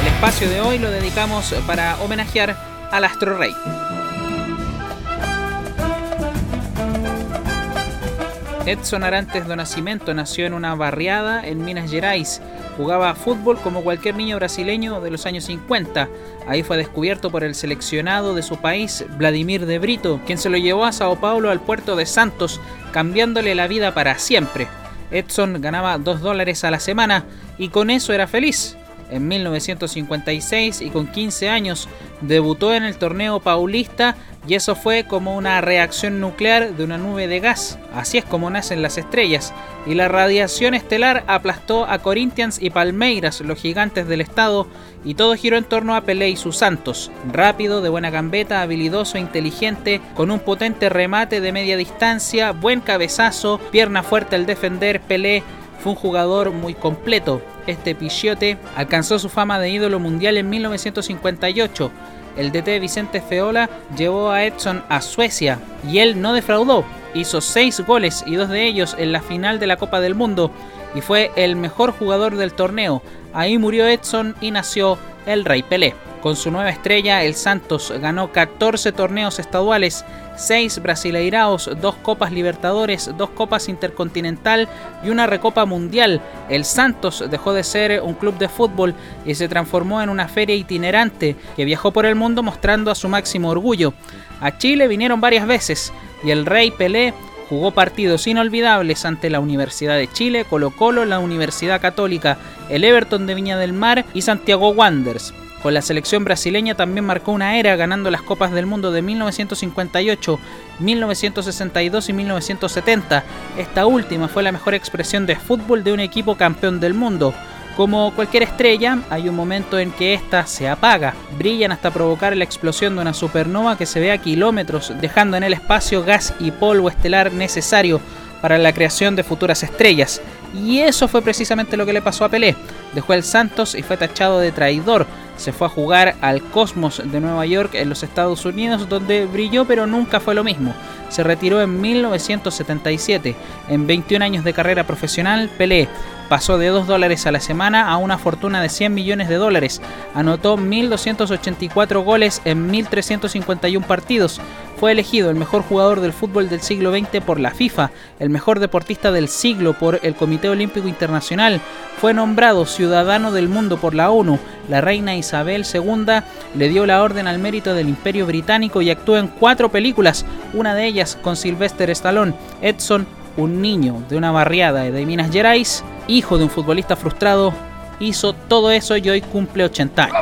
El espacio de hoy lo dedicamos para homenajear al Astro Rey. Edson Arantes do Nascimento nació en una barriada en Minas Gerais. Jugaba fútbol como cualquier niño brasileño de los años 50. Ahí fue descubierto por el seleccionado de su país, Vladimir de Brito, quien se lo llevó a Sao Paulo al puerto de Santos, cambiándole la vida para siempre. Edson ganaba 2 dólares a la semana y con eso era feliz en 1956 y con 15 años debutó en el torneo paulista y eso fue como una reacción nuclear de una nube de gas. Así es como nacen las estrellas. Y la radiación estelar aplastó a Corinthians y Palmeiras, los gigantes del estado, y todo giró en torno a Pelé y sus santos. Rápido, de buena gambeta, habilidoso, inteligente, con un potente remate de media distancia, buen cabezazo, pierna fuerte al defender, Pelé fue un jugador muy completo este Pichiote alcanzó su fama de ídolo mundial en 1958. El DT Vicente Feola llevó a Edson a Suecia y él no defraudó. Hizo seis goles y dos de ellos en la final de la Copa del Mundo y fue el mejor jugador del torneo. Ahí murió Edson y nació el Rey Pelé. Con su nueva estrella, el Santos ganó 14 torneos estaduales, 6 Brasileiraos, 2 Copas Libertadores, 2 Copas Intercontinental y una Recopa Mundial. El Santos dejó de ser un club de fútbol y se transformó en una feria itinerante que viajó por el mundo mostrando a su máximo orgullo. A Chile vinieron varias veces y el Rey Pelé jugó partidos inolvidables ante la Universidad de Chile, Colo Colo, la Universidad Católica, el Everton de Viña del Mar y Santiago Wanderers. Con la selección brasileña también marcó una era ganando las Copas del Mundo de 1958, 1962 y 1970. Esta última fue la mejor expresión de fútbol de un equipo campeón del mundo. Como cualquier estrella, hay un momento en que ésta se apaga. Brillan hasta provocar la explosión de una supernova que se ve a kilómetros, dejando en el espacio gas y polvo estelar necesario para la creación de futuras estrellas. Y eso fue precisamente lo que le pasó a Pelé. Dejó el Santos y fue tachado de traidor se fue a jugar al Cosmos de Nueva York en los Estados Unidos, donde brilló pero nunca fue lo mismo. Se retiró en 1977. En 21 años de carrera profesional, Pelé pasó de 2 dólares a la semana a una fortuna de 100 millones de dólares. Anotó 1.284 goles en 1.351 partidos. Fue elegido el mejor jugador del fútbol del siglo XX por la FIFA, el mejor deportista del siglo por el Comité Olímpico Internacional. Fue nombrado Ciudadano del Mundo por la ONU la reina Isabel II le dio la orden al mérito del Imperio Británico y actuó en cuatro películas, una de ellas con Sylvester Stallone, Edson, un niño de una barriada de Minas Gerais, hijo de un futbolista frustrado, hizo todo eso y hoy cumple 80 años.